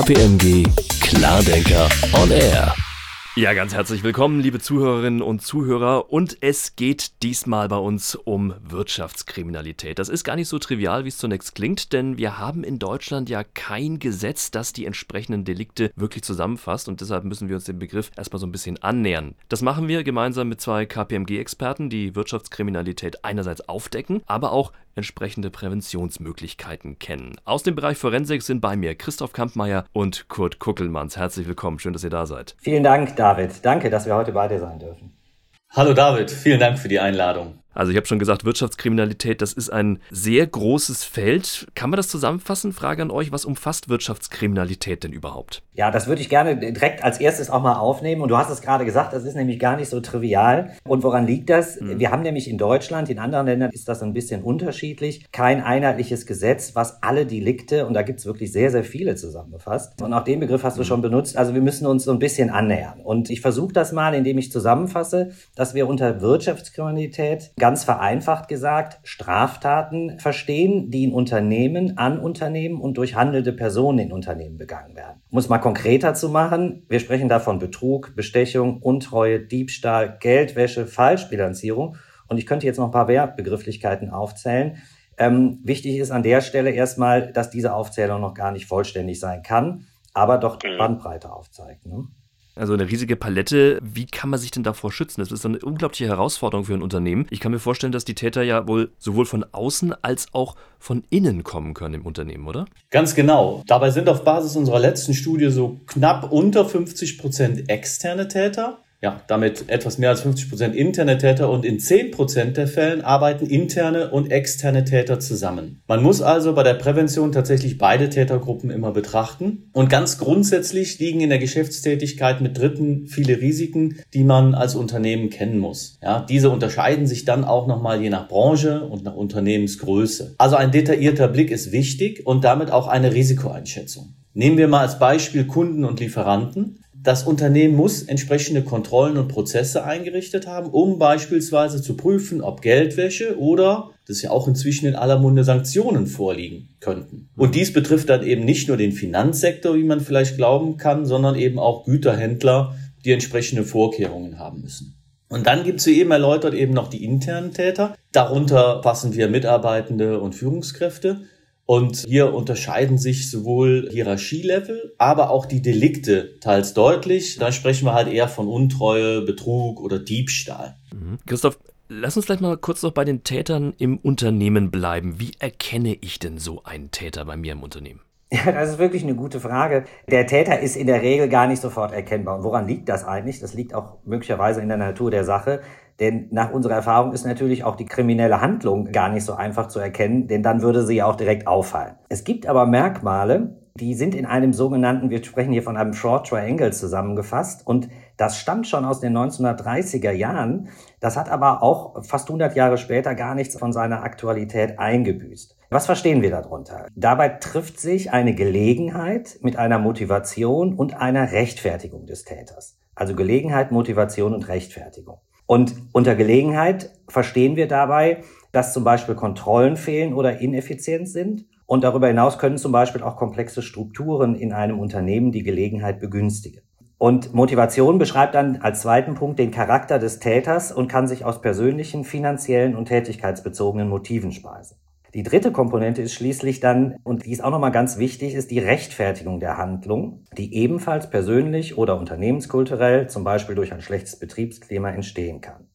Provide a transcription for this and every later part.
KPMG Klardenker on Air. Ja, ganz herzlich willkommen, liebe Zuhörerinnen und Zuhörer. Und es geht diesmal bei uns um Wirtschaftskriminalität. Das ist gar nicht so trivial, wie es zunächst klingt, denn wir haben in Deutschland ja kein Gesetz, das die entsprechenden Delikte wirklich zusammenfasst. Und deshalb müssen wir uns dem Begriff erstmal so ein bisschen annähern. Das machen wir gemeinsam mit zwei KPMG-Experten, die Wirtschaftskriminalität einerseits aufdecken, aber auch entsprechende Präventionsmöglichkeiten kennen. Aus dem Bereich Forensik sind bei mir Christoph Kampmeier und Kurt Kuckelmanns. Herzlich willkommen, schön, dass ihr da seid. Vielen Dank, David. Danke, dass wir heute bei dir sein dürfen. Hallo David, vielen Dank für die Einladung. Also ich habe schon gesagt, Wirtschaftskriminalität, das ist ein sehr großes Feld. Kann man das zusammenfassen? Frage an euch, was umfasst Wirtschaftskriminalität denn überhaupt? Ja, das würde ich gerne direkt als erstes auch mal aufnehmen. Und du hast es gerade gesagt, das ist nämlich gar nicht so trivial. Und woran liegt das? Mhm. Wir haben nämlich in Deutschland, in anderen Ländern ist das ein bisschen unterschiedlich, kein einheitliches Gesetz, was alle Delikte, und da gibt es wirklich sehr, sehr viele zusammenfasst. Und auch den Begriff hast du mhm. schon benutzt. Also wir müssen uns so ein bisschen annähern. Und ich versuche das mal, indem ich zusammenfasse, dass wir unter Wirtschaftskriminalität ganz vereinfacht gesagt Straftaten verstehen, die in Unternehmen, an Unternehmen und durch handelnde Personen in Unternehmen begangen werden. Um es mal konkreter zu machen, wir sprechen da von Betrug, Bestechung, Untreue, Diebstahl, Geldwäsche, Falschbilanzierung. Und ich könnte jetzt noch ein paar Werbegrifflichkeiten aufzählen. Ähm, wichtig ist an der Stelle erstmal, dass diese Aufzählung noch gar nicht vollständig sein kann, aber doch die mhm. Bandbreite aufzeigt. Ne? Also eine riesige Palette. Wie kann man sich denn davor schützen? Das ist eine unglaubliche Herausforderung für ein Unternehmen. Ich kann mir vorstellen, dass die Täter ja wohl sowohl von außen als auch von innen kommen können im Unternehmen, oder? Ganz genau. Dabei sind auf Basis unserer letzten Studie so knapp unter 50 Prozent externe Täter ja, damit etwas mehr als 50 Prozent interne Täter und in 10 Prozent der Fällen arbeiten interne und externe Täter zusammen. Man muss also bei der Prävention tatsächlich beide Tätergruppen immer betrachten. Und ganz grundsätzlich liegen in der Geschäftstätigkeit mit Dritten viele Risiken, die man als Unternehmen kennen muss. Ja, diese unterscheiden sich dann auch nochmal je nach Branche und nach Unternehmensgröße. Also ein detaillierter Blick ist wichtig und damit auch eine Risikoeinschätzung. Nehmen wir mal als Beispiel Kunden und Lieferanten. Das Unternehmen muss entsprechende Kontrollen und Prozesse eingerichtet haben, um beispielsweise zu prüfen, ob Geldwäsche oder, das ist ja auch inzwischen in aller Munde, Sanktionen vorliegen könnten. Und dies betrifft dann eben nicht nur den Finanzsektor, wie man vielleicht glauben kann, sondern eben auch Güterhändler, die entsprechende Vorkehrungen haben müssen. Und dann gibt es wie eben erläutert eben noch die internen Täter. Darunter fassen wir Mitarbeitende und Führungskräfte. Und hier unterscheiden sich sowohl Hierarchielevel, aber auch die Delikte teils deutlich. Da sprechen wir halt eher von Untreue, Betrug oder Diebstahl. Mhm. Christoph, lass uns vielleicht mal kurz noch bei den Tätern im Unternehmen bleiben. Wie erkenne ich denn so einen Täter bei mir im Unternehmen? Ja, das ist wirklich eine gute Frage. Der Täter ist in der Regel gar nicht sofort erkennbar. Und woran liegt das eigentlich? Das liegt auch möglicherweise in der Natur der Sache. Denn nach unserer Erfahrung ist natürlich auch die kriminelle Handlung gar nicht so einfach zu erkennen, denn dann würde sie ja auch direkt auffallen. Es gibt aber Merkmale, die sind in einem sogenannten, wir sprechen hier von einem Short Triangle zusammengefasst und das stammt schon aus den 1930er Jahren. Das hat aber auch fast 100 Jahre später gar nichts von seiner Aktualität eingebüßt. Was verstehen wir darunter? Dabei trifft sich eine Gelegenheit mit einer Motivation und einer Rechtfertigung des Täters. Also Gelegenheit, Motivation und Rechtfertigung. Und unter Gelegenheit verstehen wir dabei, dass zum Beispiel Kontrollen fehlen oder ineffizient sind. Und darüber hinaus können zum Beispiel auch komplexe Strukturen in einem Unternehmen die Gelegenheit begünstigen. Und Motivation beschreibt dann als zweiten Punkt den Charakter des Täters und kann sich aus persönlichen, finanziellen und tätigkeitsbezogenen Motiven speisen. Die dritte Komponente ist schließlich dann, und die ist auch nochmal ganz wichtig, ist die Rechtfertigung der Handlung, die ebenfalls persönlich oder unternehmenskulturell, zum Beispiel durch ein schlechtes Betriebsklima, entstehen kann.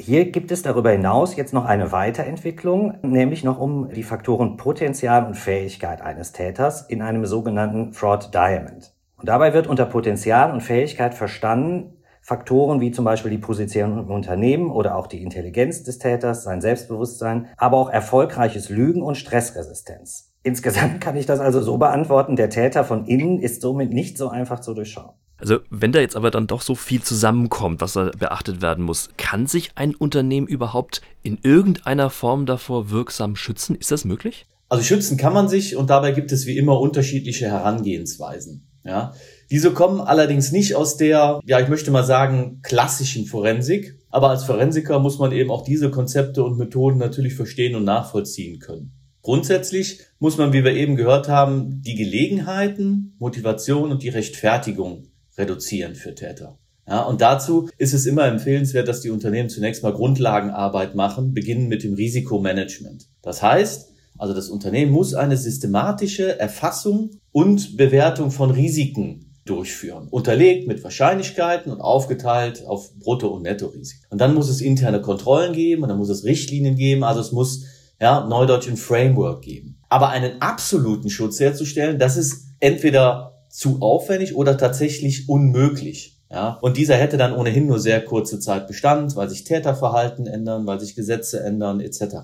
Hier gibt es darüber hinaus jetzt noch eine Weiterentwicklung, nämlich noch um die Faktoren Potenzial und Fähigkeit eines Täters in einem sogenannten Fraud Diamond. Und dabei wird unter Potenzial und Fähigkeit verstanden, Faktoren wie zum Beispiel die Position im Unternehmen oder auch die Intelligenz des Täters, sein Selbstbewusstsein, aber auch erfolgreiches Lügen und Stressresistenz. Insgesamt kann ich das also so beantworten, der Täter von innen ist somit nicht so einfach zu durchschauen. Also wenn da jetzt aber dann doch so viel zusammenkommt, was da beachtet werden muss, kann sich ein Unternehmen überhaupt in irgendeiner Form davor wirksam schützen? Ist das möglich? Also schützen kann man sich und dabei gibt es wie immer unterschiedliche Herangehensweisen. Ja, diese kommen allerdings nicht aus der, ja, ich möchte mal sagen, klassischen Forensik. Aber als Forensiker muss man eben auch diese Konzepte und Methoden natürlich verstehen und nachvollziehen können. Grundsätzlich muss man, wie wir eben gehört haben, die Gelegenheiten, Motivation und die Rechtfertigung reduzieren für Täter. Ja, und dazu ist es immer empfehlenswert, dass die Unternehmen zunächst mal Grundlagenarbeit machen, beginnen mit dem Risikomanagement. Das heißt, also das Unternehmen muss eine systematische Erfassung und Bewertung von Risiken durchführen, unterlegt mit Wahrscheinlichkeiten und aufgeteilt auf Brutto- und Nettorisiken. Und dann muss es interne Kontrollen geben und dann muss es Richtlinien geben, also es muss ja, neudeutsch ein Framework geben. Aber einen absoluten Schutz herzustellen, das ist entweder zu aufwendig oder tatsächlich unmöglich. Ja, und dieser hätte dann ohnehin nur sehr kurze Zeit Bestand, weil sich Täterverhalten ändern, weil sich Gesetze ändern, etc.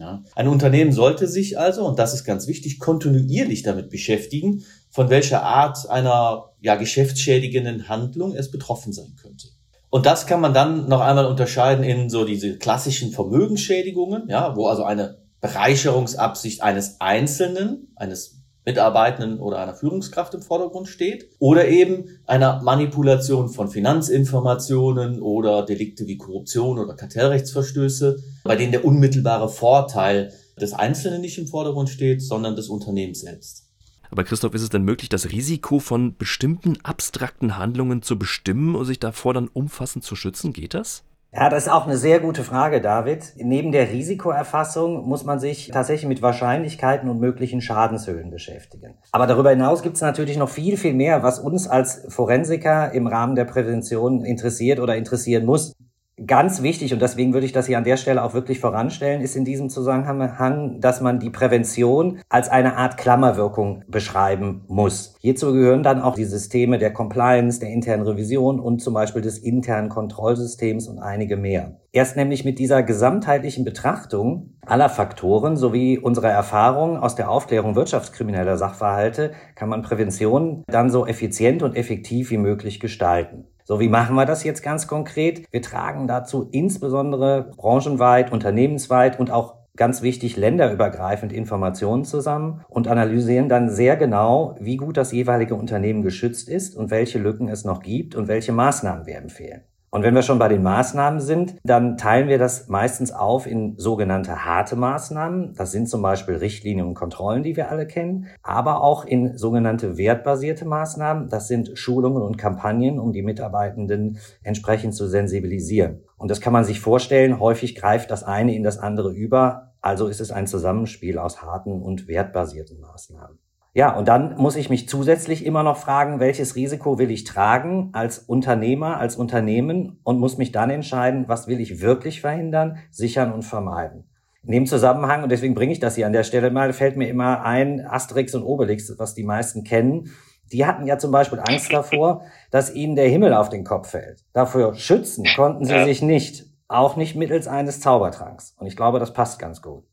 Ja. Ein Unternehmen sollte sich also, und das ist ganz wichtig, kontinuierlich damit beschäftigen, von welcher Art einer ja, geschäftsschädigenden Handlung es betroffen sein könnte. Und das kann man dann noch einmal unterscheiden in so diese klassischen Vermögensschädigungen, ja, wo also eine Bereicherungsabsicht eines Einzelnen, eines Mitarbeitenden oder einer Führungskraft im Vordergrund steht oder eben einer Manipulation von Finanzinformationen oder Delikte wie Korruption oder Kartellrechtsverstöße, bei denen der unmittelbare Vorteil des Einzelnen nicht im Vordergrund steht, sondern des Unternehmens selbst. Aber Christoph, ist es denn möglich, das Risiko von bestimmten abstrakten Handlungen zu bestimmen und sich davor dann umfassend zu schützen? Geht das? Ja, das ist auch eine sehr gute Frage, David. Neben der Risikoerfassung muss man sich tatsächlich mit Wahrscheinlichkeiten und möglichen Schadenshöhen beschäftigen. Aber darüber hinaus gibt es natürlich noch viel, viel mehr, was uns als Forensiker im Rahmen der Prävention interessiert oder interessieren muss. Ganz wichtig, und deswegen würde ich das hier an der Stelle auch wirklich voranstellen, ist in diesem Zusammenhang, dass man die Prävention als eine Art Klammerwirkung beschreiben muss. Hierzu gehören dann auch die Systeme der Compliance, der internen Revision und zum Beispiel des internen Kontrollsystems und einige mehr. Erst nämlich mit dieser gesamtheitlichen Betrachtung aller Faktoren sowie unserer Erfahrungen aus der Aufklärung wirtschaftskrimineller Sachverhalte kann man Prävention dann so effizient und effektiv wie möglich gestalten. So, wie machen wir das jetzt ganz konkret? Wir tragen dazu insbesondere branchenweit, unternehmensweit und auch ganz wichtig länderübergreifend Informationen zusammen und analysieren dann sehr genau, wie gut das jeweilige Unternehmen geschützt ist und welche Lücken es noch gibt und welche Maßnahmen wir empfehlen. Und wenn wir schon bei den Maßnahmen sind, dann teilen wir das meistens auf in sogenannte harte Maßnahmen. Das sind zum Beispiel Richtlinien und Kontrollen, die wir alle kennen, aber auch in sogenannte wertbasierte Maßnahmen. Das sind Schulungen und Kampagnen, um die Mitarbeitenden entsprechend zu sensibilisieren. Und das kann man sich vorstellen, häufig greift das eine in das andere über. Also ist es ein Zusammenspiel aus harten und wertbasierten Maßnahmen. Ja, und dann muss ich mich zusätzlich immer noch fragen, welches Risiko will ich tragen als Unternehmer, als Unternehmen und muss mich dann entscheiden, was will ich wirklich verhindern, sichern und vermeiden. In dem Zusammenhang, und deswegen bringe ich das hier an der Stelle mal, fällt mir immer ein, Asterix und Obelix, was die meisten kennen. Die hatten ja zum Beispiel Angst davor, dass ihnen der Himmel auf den Kopf fällt. Dafür schützen konnten sie sich nicht, auch nicht mittels eines Zaubertranks. Und ich glaube, das passt ganz gut.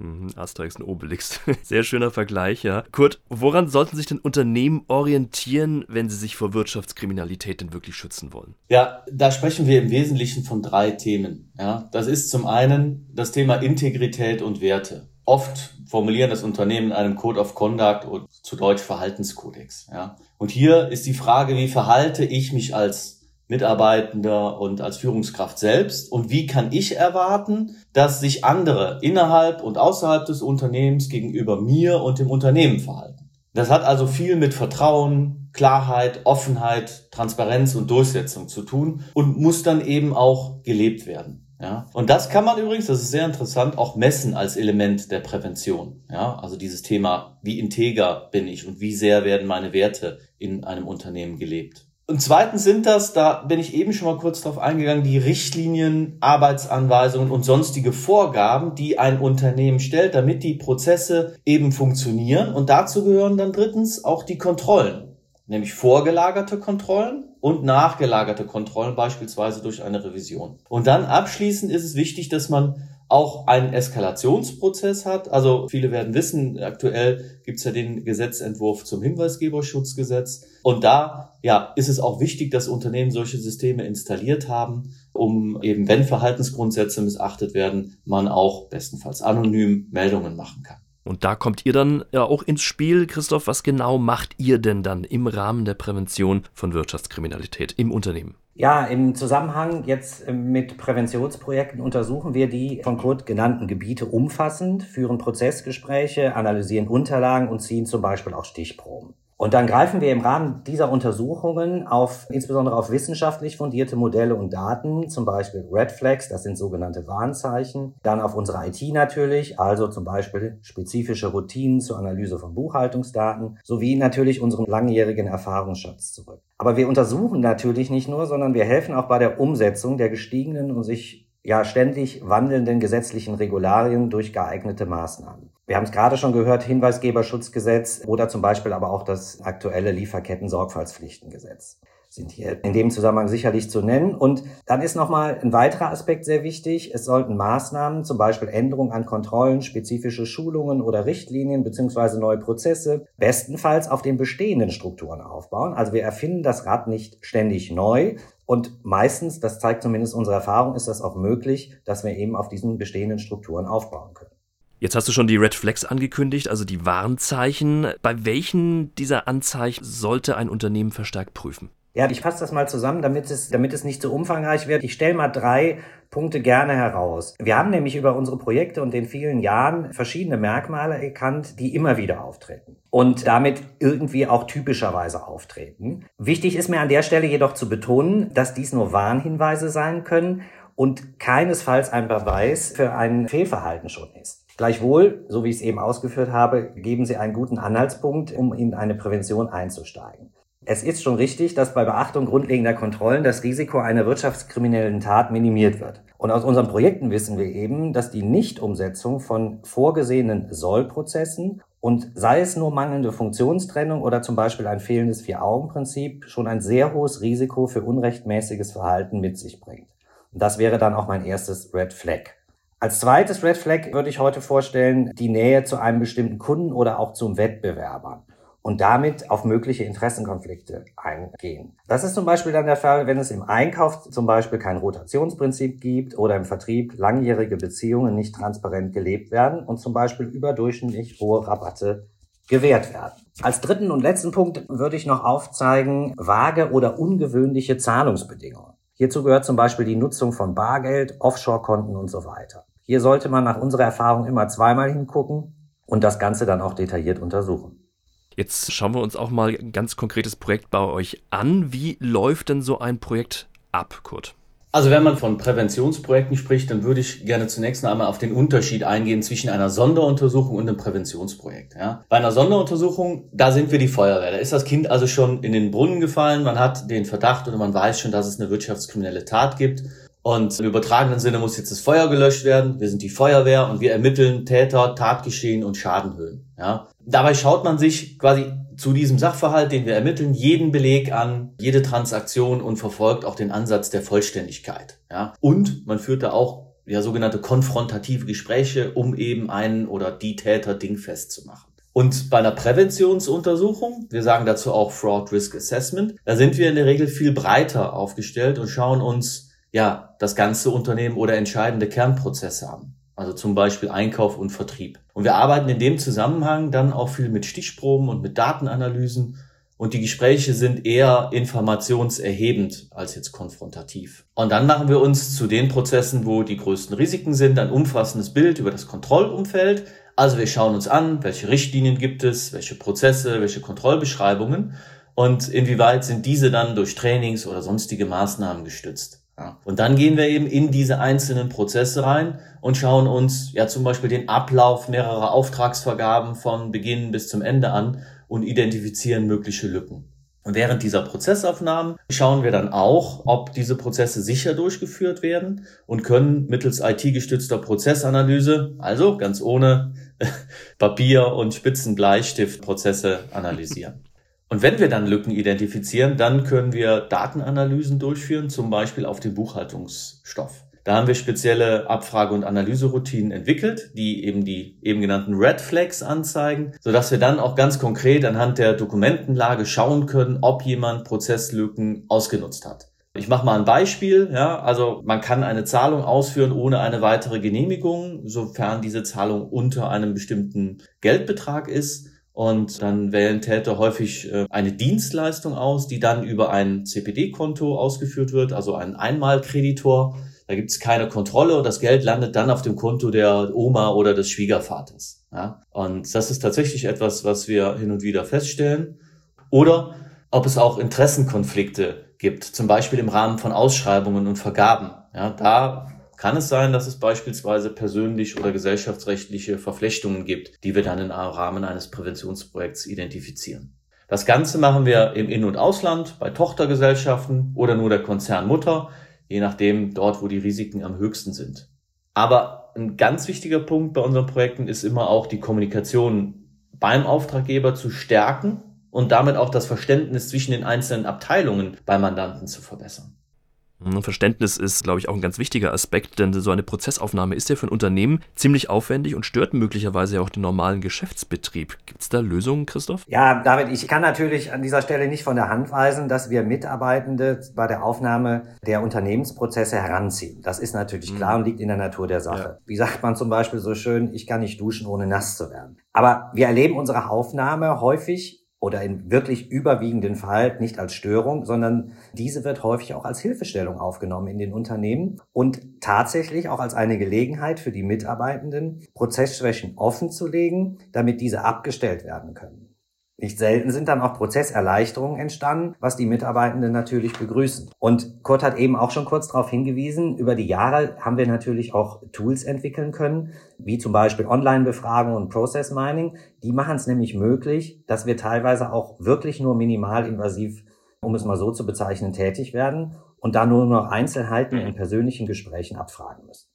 Mhm, Asterix und Obelix. Sehr schöner Vergleich, ja. Kurt, woran sollten sich denn Unternehmen orientieren, wenn sie sich vor Wirtschaftskriminalität denn wirklich schützen wollen? Ja, da sprechen wir im Wesentlichen von drei Themen. Ja, das ist zum einen das Thema Integrität und Werte. Oft formulieren das Unternehmen in einem Code of Conduct und zu Deutsch Verhaltenskodex. Ja. Und hier ist die Frage, wie verhalte ich mich als Mitarbeitender und als Führungskraft selbst? Und wie kann ich erwarten, dass sich andere innerhalb und außerhalb des Unternehmens gegenüber mir und dem Unternehmen verhalten? Das hat also viel mit Vertrauen, Klarheit, Offenheit, Transparenz und Durchsetzung zu tun und muss dann eben auch gelebt werden. Ja, und das kann man übrigens, das ist sehr interessant, auch messen als Element der Prävention. Ja, also dieses Thema, wie integer bin ich und wie sehr werden meine Werte in einem Unternehmen gelebt. Und zweitens sind das, da bin ich eben schon mal kurz drauf eingegangen, die Richtlinien, Arbeitsanweisungen und sonstige Vorgaben, die ein Unternehmen stellt, damit die Prozesse eben funktionieren. Und dazu gehören dann drittens auch die Kontrollen, nämlich vorgelagerte Kontrollen und nachgelagerte Kontrollen, beispielsweise durch eine Revision. Und dann abschließend ist es wichtig, dass man auch einen Eskalationsprozess hat. Also viele werden wissen, aktuell gibt es ja den Gesetzentwurf zum Hinweisgeberschutzgesetz. Und da ja, ist es auch wichtig, dass Unternehmen solche Systeme installiert haben, um eben, wenn Verhaltensgrundsätze missachtet werden, man auch bestenfalls anonym Meldungen machen kann. Und da kommt ihr dann ja auch ins Spiel, Christoph. Was genau macht ihr denn dann im Rahmen der Prävention von Wirtschaftskriminalität im Unternehmen? Ja, im Zusammenhang jetzt äh, mit Präventionsprojekten untersuchen wir die von Kurt genannten Gebiete umfassend, führen Prozessgespräche, analysieren Unterlagen und ziehen zum Beispiel auch Stichproben. Und dann greifen wir im Rahmen dieser Untersuchungen auf, insbesondere auf wissenschaftlich fundierte Modelle und Daten, zum Beispiel Red Flags, das sind sogenannte Warnzeichen, dann auf unsere IT natürlich, also zum Beispiel spezifische Routinen zur Analyse von Buchhaltungsdaten, sowie natürlich unseren langjährigen Erfahrungsschatz zurück. Aber wir untersuchen natürlich nicht nur, sondern wir helfen auch bei der Umsetzung der gestiegenen und sich ja ständig wandelnden gesetzlichen Regularien durch geeignete Maßnahmen. Wir haben es gerade schon gehört, Hinweisgeberschutzgesetz oder zum Beispiel aber auch das aktuelle Lieferketten-Sorgfaltspflichtengesetz sind hier in dem Zusammenhang sicherlich zu nennen. Und dann ist nochmal ein weiterer Aspekt sehr wichtig. Es sollten Maßnahmen, zum Beispiel Änderungen an Kontrollen, spezifische Schulungen oder Richtlinien beziehungsweise neue Prozesse, bestenfalls auf den bestehenden Strukturen aufbauen. Also wir erfinden das Rad nicht ständig neu. Und meistens, das zeigt zumindest unsere Erfahrung, ist das auch möglich, dass wir eben auf diesen bestehenden Strukturen aufbauen können. Jetzt hast du schon die Red Flags angekündigt, also die Warnzeichen. Bei welchen dieser Anzeichen sollte ein Unternehmen verstärkt prüfen? Ja, ich fasse das mal zusammen, damit es, damit es nicht zu so umfangreich wird. Ich stelle mal drei Punkte gerne heraus. Wir haben nämlich über unsere Projekte und den vielen Jahren verschiedene Merkmale erkannt, die immer wieder auftreten und damit irgendwie auch typischerweise auftreten. Wichtig ist mir an der Stelle jedoch zu betonen, dass dies nur Warnhinweise sein können und keinesfalls ein Beweis für ein Fehlverhalten schon ist. Gleichwohl, so wie ich es eben ausgeführt habe, geben sie einen guten Anhaltspunkt, um in eine Prävention einzusteigen. Es ist schon richtig, dass bei Beachtung grundlegender Kontrollen das Risiko einer wirtschaftskriminellen Tat minimiert wird. Und aus unseren Projekten wissen wir eben, dass die Nichtumsetzung von vorgesehenen Sollprozessen und sei es nur mangelnde Funktionstrennung oder zum Beispiel ein fehlendes Vier-Augen-Prinzip schon ein sehr hohes Risiko für unrechtmäßiges Verhalten mit sich bringt. Und das wäre dann auch mein erstes Red Flag. Als zweites Red Flag würde ich heute vorstellen, die Nähe zu einem bestimmten Kunden oder auch zum Wettbewerber und damit auf mögliche Interessenkonflikte eingehen. Das ist zum Beispiel dann der Fall, wenn es im Einkauf zum Beispiel kein Rotationsprinzip gibt oder im Vertrieb langjährige Beziehungen nicht transparent gelebt werden und zum Beispiel überdurchschnittlich hohe Rabatte gewährt werden. Als dritten und letzten Punkt würde ich noch aufzeigen, vage oder ungewöhnliche Zahlungsbedingungen. Hierzu gehört zum Beispiel die Nutzung von Bargeld, Offshore-Konten und so weiter. Hier sollte man nach unserer Erfahrung immer zweimal hingucken und das Ganze dann auch detailliert untersuchen. Jetzt schauen wir uns auch mal ein ganz konkretes Projekt bei euch an. Wie läuft denn so ein Projekt ab, Kurt? Also wenn man von Präventionsprojekten spricht, dann würde ich gerne zunächst einmal auf den Unterschied eingehen zwischen einer Sonderuntersuchung und einem Präventionsprojekt. Ja. Bei einer Sonderuntersuchung, da sind wir die Feuerwehr. Da ist das Kind also schon in den Brunnen gefallen, man hat den Verdacht oder man weiß schon, dass es eine wirtschaftskriminelle Tat gibt und im übertragenen Sinne muss jetzt das Feuer gelöscht werden. Wir sind die Feuerwehr und wir ermitteln Täter, Tatgeschehen und Schadenhöhen. Ja. Dabei schaut man sich quasi zu diesem Sachverhalt, den wir ermitteln, jeden Beleg an, jede Transaktion und verfolgt auch den Ansatz der Vollständigkeit. Ja. Und man führt da auch ja, sogenannte konfrontative Gespräche, um eben einen oder die Täter dingfest zu machen. Und bei einer Präventionsuntersuchung, wir sagen dazu auch Fraud Risk Assessment, da sind wir in der Regel viel breiter aufgestellt und schauen uns ja, das ganze Unternehmen oder entscheidende Kernprozesse an. Also zum Beispiel Einkauf und Vertrieb. Und wir arbeiten in dem Zusammenhang dann auch viel mit Stichproben und mit Datenanalysen. Und die Gespräche sind eher informationserhebend als jetzt konfrontativ. Und dann machen wir uns zu den Prozessen, wo die größten Risiken sind, ein umfassendes Bild über das Kontrollumfeld. Also wir schauen uns an, welche Richtlinien gibt es, welche Prozesse, welche Kontrollbeschreibungen und inwieweit sind diese dann durch Trainings oder sonstige Maßnahmen gestützt. Und dann gehen wir eben in diese einzelnen Prozesse rein und schauen uns ja zum Beispiel den Ablauf mehrerer Auftragsvergaben von Beginn bis zum Ende an und identifizieren mögliche Lücken. Und während dieser Prozessaufnahmen schauen wir dann auch, ob diese Prozesse sicher durchgeführt werden und können mittels IT-gestützter Prozessanalyse, also ganz ohne Papier und Spitzenbleistift Prozesse analysieren. Und wenn wir dann Lücken identifizieren, dann können wir Datenanalysen durchführen, zum Beispiel auf den Buchhaltungsstoff. Da haben wir spezielle Abfrage- und Analyseroutinen entwickelt, die eben die eben genannten Red Flags anzeigen, sodass wir dann auch ganz konkret anhand der Dokumentenlage schauen können, ob jemand Prozesslücken ausgenutzt hat. Ich mache mal ein Beispiel. Ja, also man kann eine Zahlung ausführen ohne eine weitere Genehmigung, sofern diese Zahlung unter einem bestimmten Geldbetrag ist. Und dann wählen Täter häufig äh, eine Dienstleistung aus, die dann über ein CPD-Konto ausgeführt wird, also ein Einmalkreditor. Da gibt es keine Kontrolle und das Geld landet dann auf dem Konto der Oma oder des Schwiegervaters. Ja? Und das ist tatsächlich etwas, was wir hin und wieder feststellen. Oder ob es auch Interessenkonflikte gibt, zum Beispiel im Rahmen von Ausschreibungen und Vergaben. Ja, da kann es sein, dass es beispielsweise persönlich oder gesellschaftsrechtliche Verflechtungen gibt, die wir dann im Rahmen eines Präventionsprojekts identifizieren. Das Ganze machen wir im In- und Ausland, bei Tochtergesellschaften oder nur der Konzernmutter, je nachdem dort, wo die Risiken am höchsten sind. Aber ein ganz wichtiger Punkt bei unseren Projekten ist immer auch die Kommunikation beim Auftraggeber zu stärken und damit auch das Verständnis zwischen den einzelnen Abteilungen beim Mandanten zu verbessern. Verständnis ist, glaube ich, auch ein ganz wichtiger Aspekt, denn so eine Prozessaufnahme ist ja für ein Unternehmen ziemlich aufwendig und stört möglicherweise auch den normalen Geschäftsbetrieb. Gibt es da Lösungen, Christoph? Ja, David, ich kann natürlich an dieser Stelle nicht von der Hand weisen, dass wir Mitarbeitende bei der Aufnahme der Unternehmensprozesse heranziehen. Das ist natürlich klar und liegt in der Natur der Sache. Ja. Wie sagt man zum Beispiel so schön, ich kann nicht duschen, ohne nass zu werden. Aber wir erleben unsere Aufnahme häufig oder in wirklich überwiegenden Fall nicht als Störung, sondern diese wird häufig auch als Hilfestellung aufgenommen in den Unternehmen und tatsächlich auch als eine Gelegenheit für die Mitarbeitenden, Prozessschwächen offenzulegen, damit diese abgestellt werden können. Nicht selten sind dann auch Prozesserleichterungen entstanden, was die Mitarbeitenden natürlich begrüßen. Und Kurt hat eben auch schon kurz darauf hingewiesen, über die Jahre haben wir natürlich auch Tools entwickeln können, wie zum Beispiel Online-Befragung und Process Mining. Die machen es nämlich möglich, dass wir teilweise auch wirklich nur minimalinvasiv, um es mal so zu bezeichnen, tätig werden und da nur noch Einzelheiten in persönlichen Gesprächen abfragen müssen.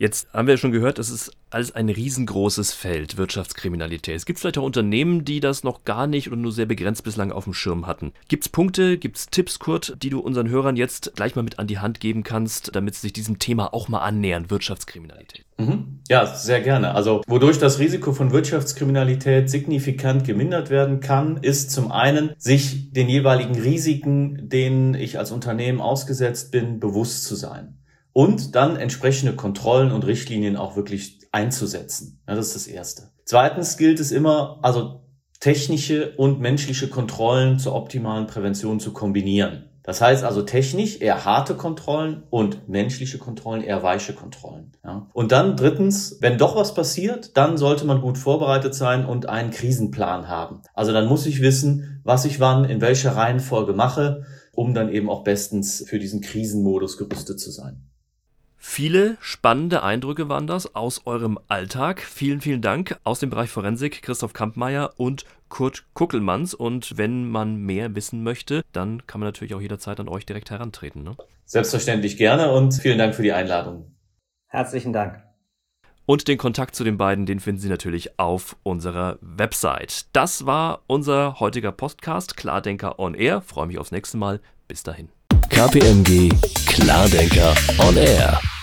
Jetzt haben wir ja schon gehört, es ist alles ein riesengroßes Feld, Wirtschaftskriminalität. Es gibt vielleicht auch Unternehmen, die das noch gar nicht oder nur sehr begrenzt bislang auf dem Schirm hatten. Gibt es Punkte, gibt es Tipps, Kurt, die du unseren Hörern jetzt gleich mal mit an die Hand geben kannst, damit sie sich diesem Thema auch mal annähern, Wirtschaftskriminalität? Mhm. Ja, sehr gerne. Also, wodurch das Risiko von Wirtschaftskriminalität signifikant gemindert werden kann, ist zum einen, sich den jeweiligen Risiken, denen ich als Unternehmen ausgesetzt bin, bewusst zu sein und dann entsprechende Kontrollen und Richtlinien auch wirklich einzusetzen. Ja, das ist das Erste. Zweitens gilt es immer, also technische und menschliche Kontrollen zur optimalen Prävention zu kombinieren. Das heißt also technisch eher harte Kontrollen und menschliche Kontrollen eher weiche Kontrollen. Ja. Und dann drittens, wenn doch was passiert, dann sollte man gut vorbereitet sein und einen Krisenplan haben. Also dann muss ich wissen, was ich wann in welcher Reihenfolge mache, um dann eben auch bestens für diesen Krisenmodus gerüstet zu sein. Viele spannende Eindrücke waren das aus eurem Alltag. Vielen, vielen Dank aus dem Bereich Forensik, Christoph Kampmeier und Kurt Kuckelmanns. Und wenn man mehr wissen möchte, dann kann man natürlich auch jederzeit an euch direkt herantreten. Ne? Selbstverständlich gerne und vielen Dank für die Einladung. Herzlichen Dank. Und den Kontakt zu den beiden, den finden Sie natürlich auf unserer Website. Das war unser heutiger Podcast, Klardenker on Air. Freue mich aufs nächste Mal. Bis dahin. KPMG Klardenker on Air.